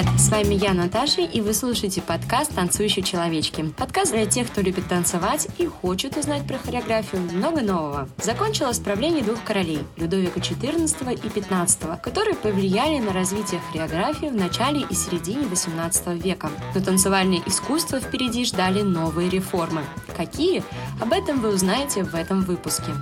Привет! С вами я, Наташа, и вы слушаете подкаст «Танцующие человечки». Подкаст для тех, кто любит танцевать и хочет узнать про хореографию много нового. Закончилось правление двух королей – Людовика XIV и XV, которые повлияли на развитие хореографии в начале и середине XVIII века. Но танцевальное искусство впереди ждали новые реформы. Какие? Об этом вы узнаете в этом выпуске.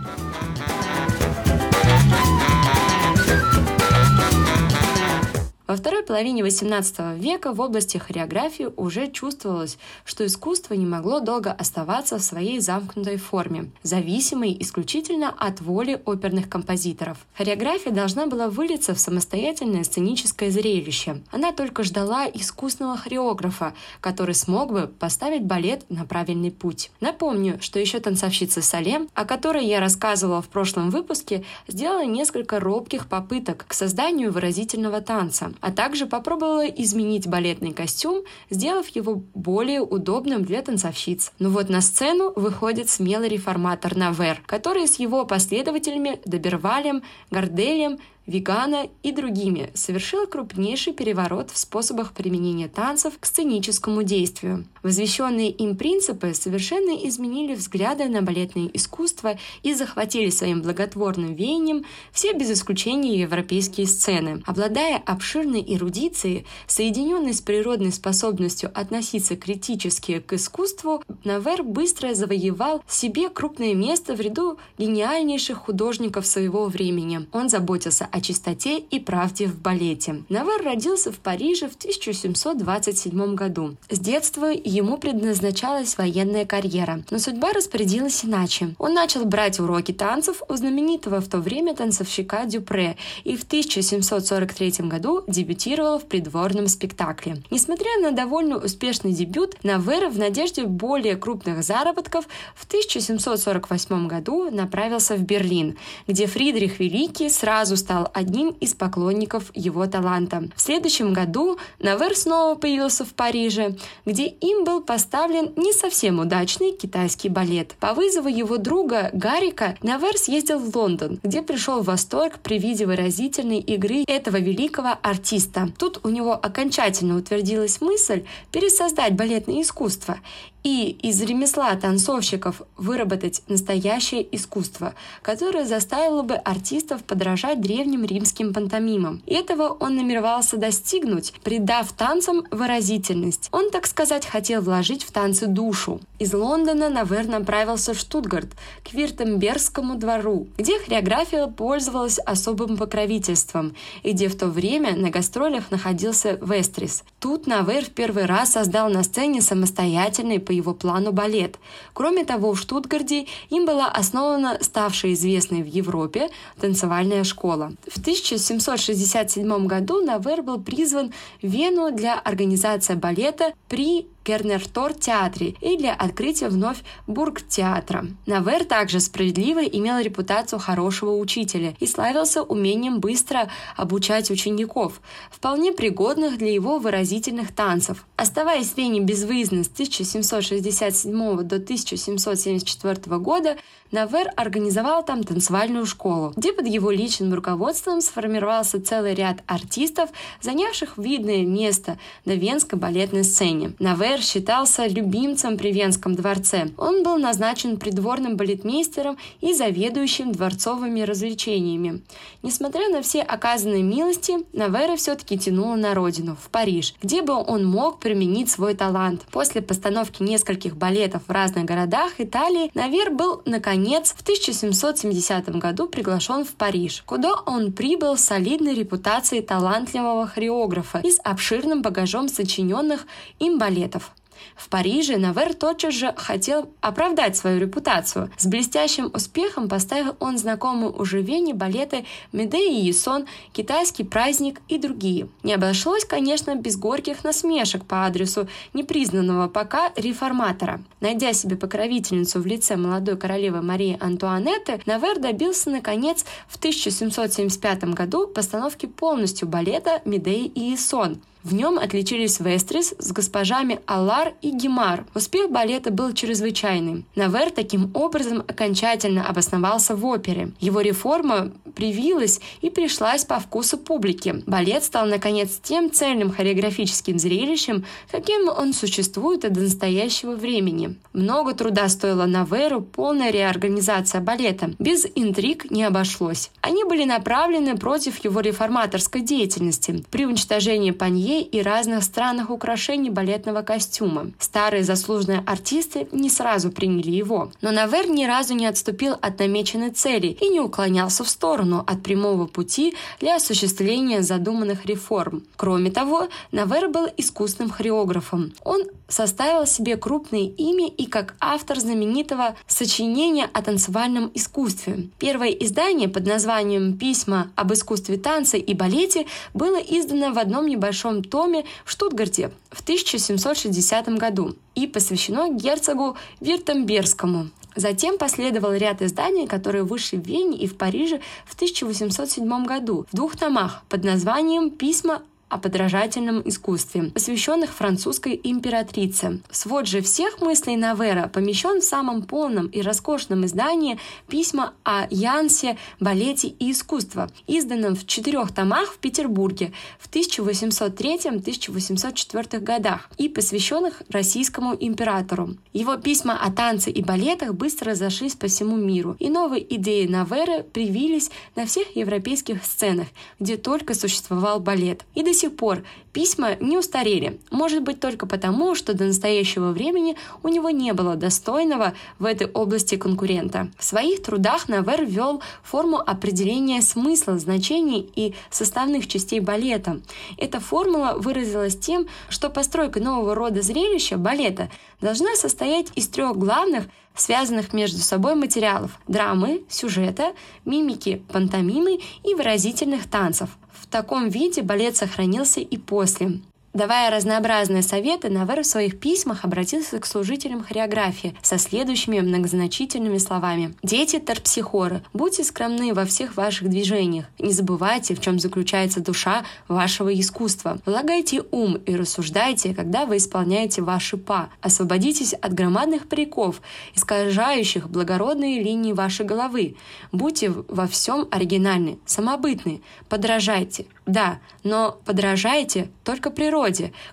Во второй половине XVIII века в области хореографии уже чувствовалось, что искусство не могло долго оставаться в своей замкнутой форме, зависимой исключительно от воли оперных композиторов. Хореография должна была вылиться в самостоятельное сценическое зрелище. Она только ждала искусного хореографа, который смог бы поставить балет на правильный путь. Напомню, что еще танцовщица Салем, о которой я рассказывала в прошлом выпуске, сделала несколько робких попыток к созданию выразительного танца а также попробовала изменить балетный костюм, сделав его более удобным для танцовщиц. Но вот на сцену выходит смелый реформатор Навер, который с его последователями Добервалем, Горделем, Вигана и другими совершила крупнейший переворот в способах применения танцев к сценическому действию. Возвещенные им принципы совершенно изменили взгляды на балетное искусство и захватили своим благотворным веянием все без исключения европейские сцены. Обладая обширной эрудицией, соединенной с природной способностью относиться критически к искусству, Навер быстро завоевал себе крупное место в ряду гениальнейших художников своего времени. Он заботился о о чистоте и правде в балете. Навар родился в Париже в 1727 году. С детства ему предназначалась военная карьера, но судьба распорядилась иначе. Он начал брать уроки танцев у знаменитого в то время танцовщика Дюпре и в 1743 году дебютировал в придворном спектакле. Несмотря на довольно успешный дебют, Навер в надежде более крупных заработков в 1748 году направился в Берлин, где Фридрих Великий сразу стал одним из поклонников его таланта. В следующем году Навер снова появился в Париже, где им был поставлен не совсем удачный китайский балет. По вызову его друга Гарика Навер съездил в Лондон, где пришел в восторг при виде выразительной игры этого великого артиста. Тут у него окончательно утвердилась мысль пересоздать балетное искусство и из ремесла танцовщиков выработать настоящее искусство, которое заставило бы артистов подражать древним римским пантомимам. И этого он намеревался достигнуть, придав танцам выразительность. Он, так сказать, хотел вложить в танцы душу. Из Лондона Навер направился в Штутгарт, к Виртембергскому двору, где хореография пользовалась особым покровительством, и где в то время на гастролях находился Вестрис. Тут Навер в первый раз создал на сцене самостоятельный по его плану балет. Кроме того, в Штутгарде им была основана ставшая известной в Европе танцевальная школа. В 1767 году Навер был призван в Вену для организации балета при Кернертор театре и для открытия вновь Бургтеатра. Навер также справедливо имел репутацию хорошего учителя и славился умением быстро обучать учеников, вполне пригодных для его выразительных танцев. Оставаясь в Вене безвыездно с 1767 до 1774 года, Навер организовал там танцевальную школу, где под его личным руководством сформировался целый ряд артистов, занявших видное место на венской балетной сцене. Навер считался любимцем при Венском дворце. Он был назначен придворным балетмейстером и заведующим дворцовыми развлечениями. Несмотря на все оказанные милости, Навера все-таки тянула на родину, в Париж, где бы он мог применить свой талант. После постановки нескольких балетов в разных городах Италии Навер был, наконец, в 1770 году приглашен в Париж, куда он прибыл с солидной репутацией талантливого хореографа и с обширным багажом сочиненных им балетов. В Париже Навер тотчас же хотел оправдать свою репутацию. С блестящим успехом поставил он знакомые уже Вене балеты «Медея и Ясон», «Китайский праздник» и другие. Не обошлось, конечно, без горьких насмешек по адресу непризнанного пока реформатора. Найдя себе покровительницу в лице молодой королевы Марии Антуанетты, Навер добился, наконец, в 1775 году постановки полностью балета «Медея и Ясон», В нем отличились Вестрис с госпожами Аллар и Гимар. Успех балета был чрезвычайный. Навер таким образом окончательно обосновался в опере. Его реформа привилась и пришлась по вкусу публики. Балет стал, наконец, тем цельным хореографическим зрелищем, каким он существует до настоящего времени. Много труда стоила Наверу полная реорганизация балета. Без интриг не обошлось. Они были направлены против его реформаторской деятельности при уничтожении панье и разных странных украшений балетного костюма. Старые заслуженные артисты не сразу приняли его. Но Навер ни разу не отступил от намеченной цели и не уклонялся в сторону от прямого пути для осуществления задуманных реформ. Кроме того, Навер был искусным хореографом. Он составил себе крупное имя и как автор знаменитого сочинения о танцевальном искусстве. Первое издание под названием «Письма об искусстве танца и балете» было издано в одном небольшом томе в Штутгарте в 1760 году и посвящено герцогу Виртембергскому. Затем последовал ряд изданий, которые вышли в Вене и в Париже в 1807 году в двух томах под названием «Письма о подражательном искусстве, посвященных французской императрице. Свод же всех мыслей Навера помещен в самом полном и роскошном издании «Письма о Янсе, балете и искусство», изданном в четырех томах в Петербурге в 1803-1804 годах и посвященных российскому императору. Его письма о танце и балетах быстро разошлись по всему миру, и новые идеи Наверы привились на всех европейских сценах, где только существовал балет. И до сих пор письма не устарели. Может быть только потому, что до настоящего времени у него не было достойного в этой области конкурента. В своих трудах Навер ввел форму определения смысла, значений и составных частей балета. Эта формула выразилась тем, что постройка нового рода зрелища балета должна состоять из трех главных связанных между собой материалов – драмы, сюжета, мимики, пантомимы и выразительных танцев. В таком виде балет сохранился и после. Давая разнообразные советы, Навер в своих письмах обратился к служителям хореографии со следующими многозначительными словами. «Дети терпсихоры, будьте скромны во всех ваших движениях. Не забывайте, в чем заключается душа вашего искусства. Влагайте ум и рассуждайте, когда вы исполняете ваши па. Освободитесь от громадных париков, искажающих благородные линии вашей головы. Будьте во всем оригинальны, самобытны, подражайте. Да, но подражайте только природе,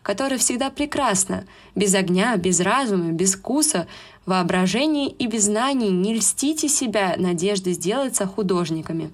которая всегда прекрасна. Без огня, без разума, без вкуса, воображения и без знаний не льстите себя надежды сделаться художниками.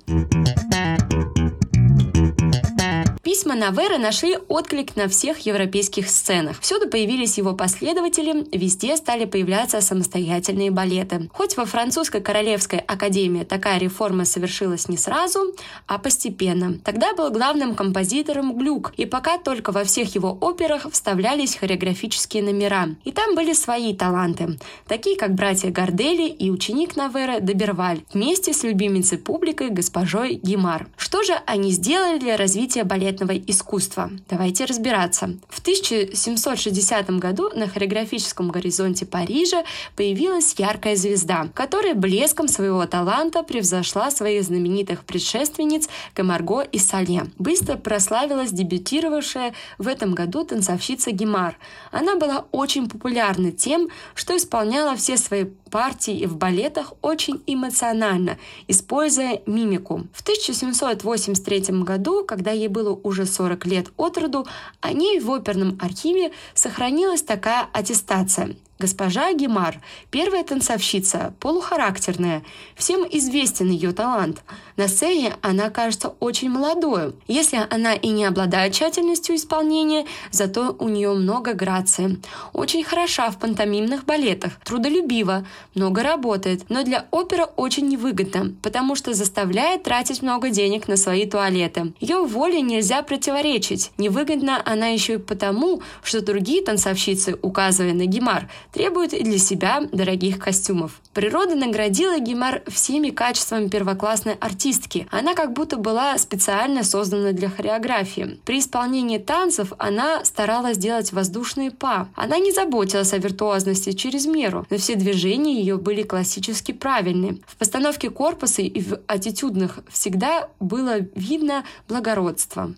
Письма Навера нашли отклик на всех европейских сценах. Всюду появились его последователи, везде стали появляться самостоятельные балеты. Хоть во французской королевской академии такая реформа совершилась не сразу, а постепенно. Тогда был главным композитором Глюк, и пока только во всех его операх вставлялись хореографические номера. И там были свои таланты, такие как братья Гардели и ученик Навера Доберваль, вместе с любимицей публикой госпожой Гимар. Что же они сделали для развития балетного балетного искусства. Давайте разбираться. В 1760 году на хореографическом горизонте Парижа появилась яркая звезда, которая блеском своего таланта превзошла своих знаменитых предшественниц Камарго и Сале. Быстро прославилась дебютировавшая в этом году танцовщица Гимар. Она была очень популярна тем, что исполняла все свои партии в балетах очень эмоционально, используя мимику. В 1783 году, когда ей было уже 40 лет от роду, о ней в оперном архиве сохранилась такая аттестация – Госпожа Гемар – первая танцовщица, полухарактерная. Всем известен ее талант. На сцене она кажется очень молодой. Если она и не обладает тщательностью исполнения, зато у нее много грации. Очень хороша в пантомимных балетах, трудолюбива, много работает, но для оперы очень невыгодно, потому что заставляет тратить много денег на свои туалеты. Ее воле нельзя противоречить. Невыгодна она еще и потому, что другие танцовщицы, указывая на Гемар, требует и для себя дорогих костюмов. Природа наградила Гимар всеми качествами первоклассной артистки. Она как будто была специально создана для хореографии. При исполнении танцев она старалась делать воздушные па. Она не заботилась о виртуозности через меру, но все движения ее были классически правильны. В постановке корпуса и в аттитюдных всегда было видно благородство.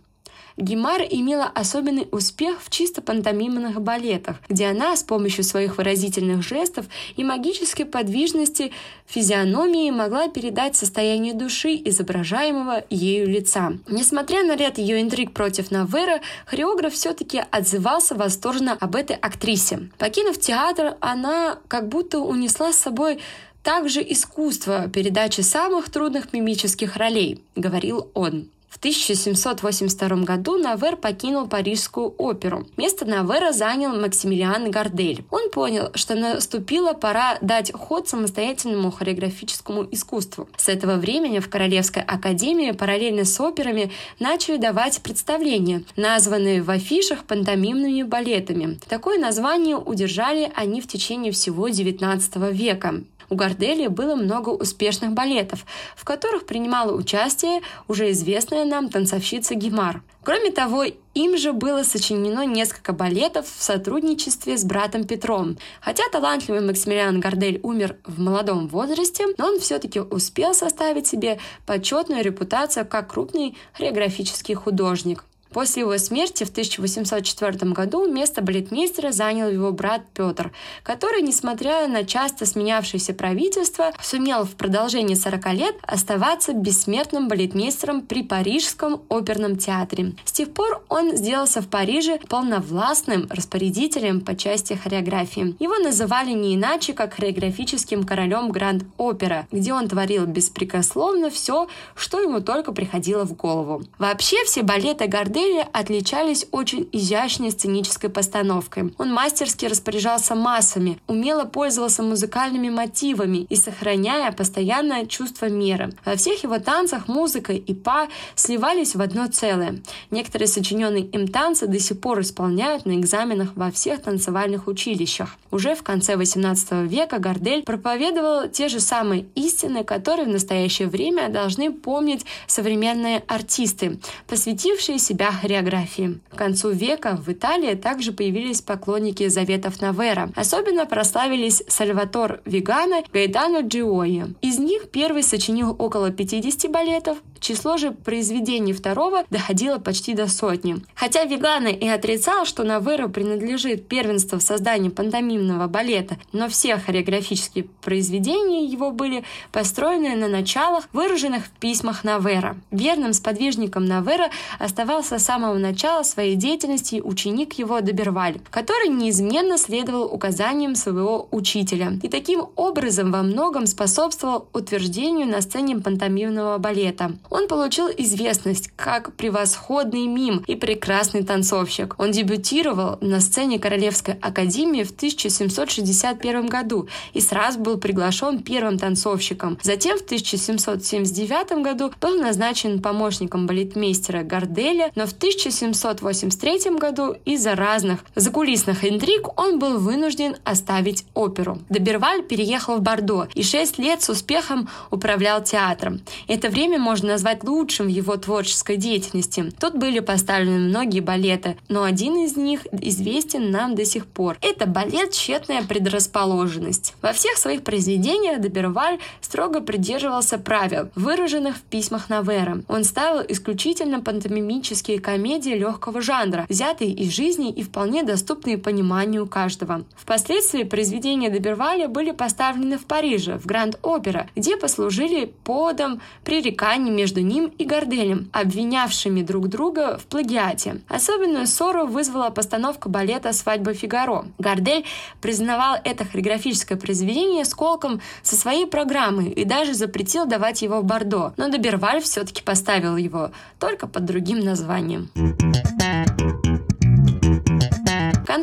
Гимар имела особенный успех в чисто пантомимных балетах, где она с помощью своих выразительных жестов и магической подвижности физиономии могла передать состояние души изображаемого ею лица. Несмотря на ряд ее интриг против Навера, хореограф все-таки отзывался восторженно об этой актрисе. Покинув театр, она как будто унесла с собой также искусство передачи самых трудных мимических ролей, говорил он. В 1782 году Навер покинул Парижскую оперу. Место Навера занял Максимилиан Гардель. Он понял, что наступила пора дать ход самостоятельному хореографическому искусству. С этого времени в Королевской академии параллельно с операми начали давать представления, названные в афишах пантомимными балетами. Такое название удержали они в течение всего XIX века. У Гордели было много успешных балетов, в которых принимала участие уже известная нам танцовщица Гимар. Кроме того, им же было сочинено несколько балетов в сотрудничестве с братом Петром. Хотя талантливый Максимилиан Гордель умер в молодом возрасте, но он все-таки успел составить себе почетную репутацию как крупный хореографический художник. После его смерти в 1804 году место балетмейстера занял его брат Петр, который, несмотря на часто сменявшееся правительство, сумел в продолжении 40 лет оставаться бессмертным балетмейстером при Парижском оперном театре. С тех пор он сделался в Париже полновластным распорядителем по части хореографии. Его называли не иначе, как хореографическим королем Гранд-опера, где он творил беспрекословно все, что ему только приходило в голову. Вообще все балеты Горде Рафаэля отличались очень изящной сценической постановкой. Он мастерски распоряжался массами, умело пользовался музыкальными мотивами и сохраняя постоянное чувство меры. Во всех его танцах музыка и па сливались в одно целое. Некоторые сочиненные им танцы до сих пор исполняют на экзаменах во всех танцевальных училищах. Уже в конце XVIII века Гордель проповедовал те же самые истины, которые в настоящее время должны помнить современные артисты, посвятившие себя хореографии. К концу века в Италии также появились поклонники заветов Навера. Особенно прославились Сальватор Вигана и Гайдано Джиои. Из них первый сочинил около 50 балетов, число же произведений второго доходило почти до сотни. Хотя Вигана и отрицал, что Наверу принадлежит первенство в создании пантомимного балета, но все хореографические произведения его были построены на началах, выраженных в письмах Навера. Верным сподвижником Навера оставался с самого начала своей деятельности ученик его Доберваль, который неизменно следовал указаниям своего учителя и таким образом во многом способствовал утверждению на сцене пантомимного балета. Он получил известность как превосходный мим и прекрасный танцовщик. Он дебютировал на сцене Королевской академии в 1761 году и сразу был приглашен первым танцовщиком. Затем в 1779 году был назначен помощником балетмейстера Гарделя, но в в 1783 году из-за разных закулисных интриг он был вынужден оставить оперу. Доберваль переехал в Бордо и шесть лет с успехом управлял театром. Это время можно назвать лучшим в его творческой деятельности. Тут были поставлены многие балеты, но один из них известен нам до сих пор. Это балет «Тщетная предрасположенность». Во всех своих произведениях Доберваль строго придерживался правил, выраженных в письмах Навера. Он ставил исключительно пантомимические комедии легкого жанра, взятые из жизни и вполне доступные пониманию каждого. Впоследствии произведения Доберваля были поставлены в Париже, в Гранд-Опера, где послужили поводом пререканий между ним и Горделем, обвинявшими друг друга в плагиате. Особенную ссору вызвала постановка балета «Свадьба Фигаро». Гордель признавал это хореографическое произведение сколком со своей программы и даже запретил давать его в Бордо, но Доберваль все-таки поставил его, только под другим названием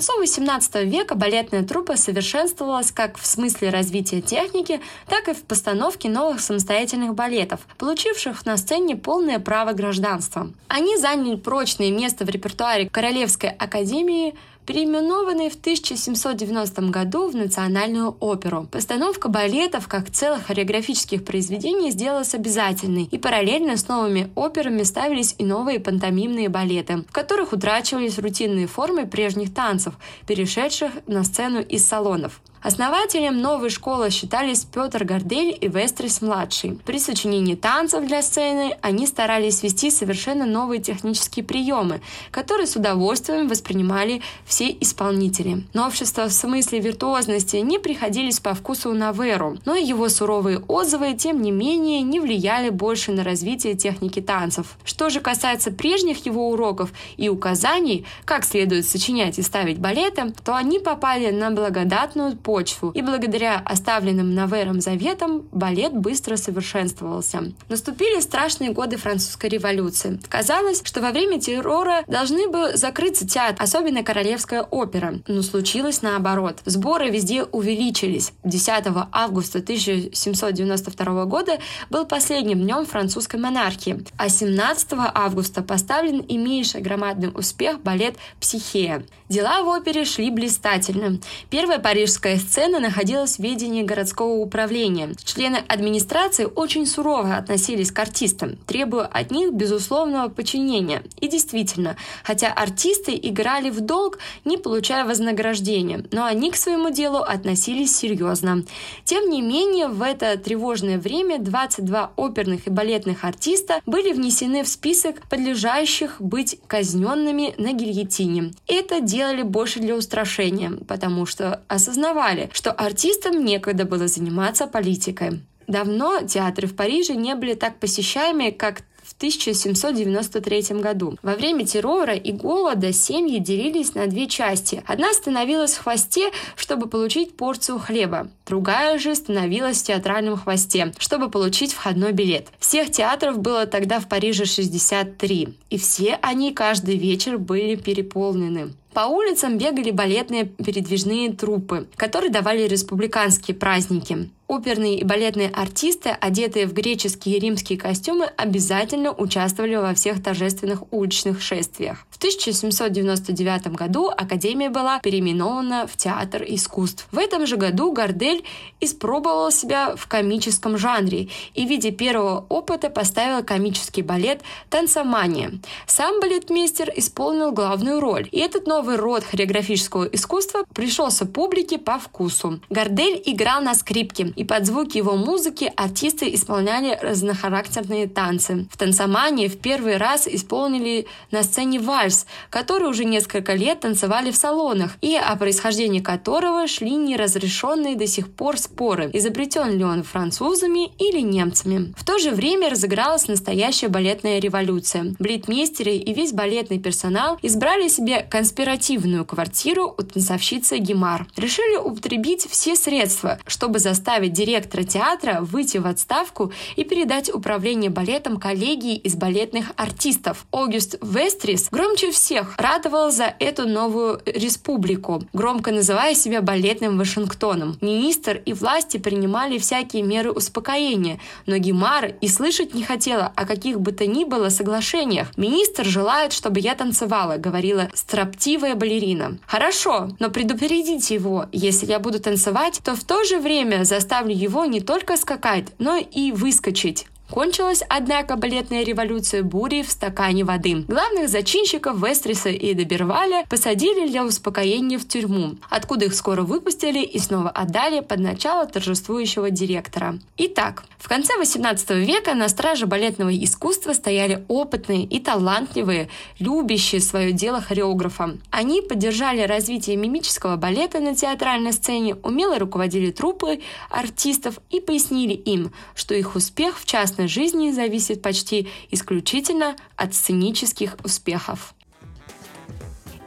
концу XVIII века балетная труппа совершенствовалась как в смысле развития техники, так и в постановке новых самостоятельных балетов, получивших на сцене полное право гражданства. Они заняли прочное место в репертуаре Королевской академии переименованный в 1790 году в Национальную оперу. Постановка балетов как целых хореографических произведений сделалась обязательной, и параллельно с новыми операми ставились и новые пантомимные балеты, в которых утрачивались рутинные формы прежних танцев, перешедших на сцену из салонов. Основателем новой школы считались Петр Гордель и Вестрис-младший. При сочинении танцев для сцены они старались ввести совершенно новые технические приемы, которые с удовольствием воспринимали все исполнители. Новшества в смысле виртуозности не приходились по вкусу на Веру, но его суровые отзывы, тем не менее, не влияли больше на развитие техники танцев. Что же касается прежних его уроков и указаний, как следует сочинять и ставить балеты, то они попали на благодатную почву, и благодаря оставленным Навером заветам балет быстро совершенствовался. Наступили страшные годы французской революции. Казалось, что во время террора должны бы закрыться театр, особенно Королевская опера. Но случилось наоборот. Сборы везде увеличились. 10 августа 1792 года был последним днем французской монархии, а 17 августа поставлен имеющий громадный успех балет «Психея». Дела в опере шли блистательно. Первая парижская сцена находилась в ведении городского управления. Члены администрации очень сурово относились к артистам, требуя от них безусловного подчинения. И действительно, хотя артисты играли в долг, не получая вознаграждения, но они к своему делу относились серьезно. Тем не менее, в это тревожное время 22 оперных и балетных артиста были внесены в список подлежащих быть казненными на гильотине. Это дело делали больше для устрашения, потому что осознавали, что артистам некогда было заниматься политикой. Давно театры в Париже не были так посещаемы, как в 1793 году. Во время террора и голода семьи делились на две части. Одна становилась в хвосте, чтобы получить порцию хлеба. Другая же становилась в театральном хвосте, чтобы получить входной билет. Всех театров было тогда в Париже 63, и все они каждый вечер были переполнены. По улицам бегали балетные передвижные труппы, которые давали республиканские праздники. Оперные и балетные артисты, одетые в греческие и римские костюмы, обязательно участвовали во всех торжественных уличных шествиях. В 1799 году Академия была переименована в Театр искусств. В этом же году Гордель испробовал себя в комическом жанре и в виде первого опыта поставил комический балет «Танцомания». Сам балетмейстер исполнил главную роль, и этот новый род хореографического искусства пришелся публике по вкусу. Гордель играл на скрипке, и под звуки его музыки артисты исполняли разнохарактерные танцы. В танцомании в первый раз исполнили на сцене вальс, который уже несколько лет танцевали в салонах, и о происхождении которого шли неразрешенные до сих пор споры, изобретен ли он французами или немцами. В то же время разыгралась настоящая балетная революция. Блитмейстеры и весь балетный персонал избрали себе конспиративную квартиру у танцовщицы Гемар. Решили употребить все средства, чтобы заставить директора театра выйти в отставку и передать управление балетом коллегии из балетных артистов. Огюст Вестрис громче всех радовал за эту новую республику, громко называя себя балетным Вашингтоном. Министр и власти принимали всякие меры успокоения, но Гемар и слышать не хотела о каких бы то ни было соглашениях. «Министр желает, чтобы я танцевала», — говорила строптивая балерина. «Хорошо, но предупредите его, если я буду танцевать, то в то же время заставьте заставлю его не только скакать, но и выскочить. Кончилась, однако, балетная революция бурей в стакане воды. Главных зачинщиков Вестриса и Доберваля посадили для успокоения в тюрьму, откуда их скоро выпустили и снова отдали под начало торжествующего директора. Итак, в конце 18 века на страже балетного искусства стояли опытные и талантливые, любящие свое дело хореографа. Они поддержали развитие мимического балета на театральной сцене, умело руководили труппой артистов и пояснили им, что их успех в частности частной жизни зависит почти исключительно от сценических успехов.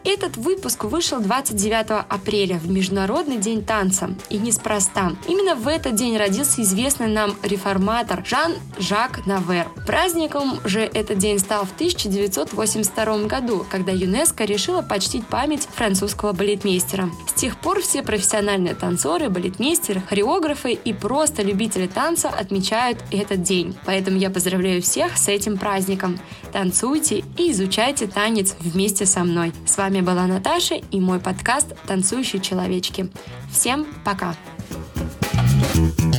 Этот выпуск вышел 29 апреля, в Международный день танца. И неспроста. Именно в этот день родился известный нам реформатор Жан-Жак Навер. Праздником же этот день стал в 1982 году, когда ЮНЕСКО решила почтить память французского балетмейстера. С тех пор все профессиональные танцоры, балетмейстеры, хореографы и просто любители танца отмечают этот день. Поэтому я поздравляю всех с этим праздником. Танцуйте и изучайте танец вместе со мной. С вами была Наташа и мой подкаст «Танцующие человечки». Всем пока! thank you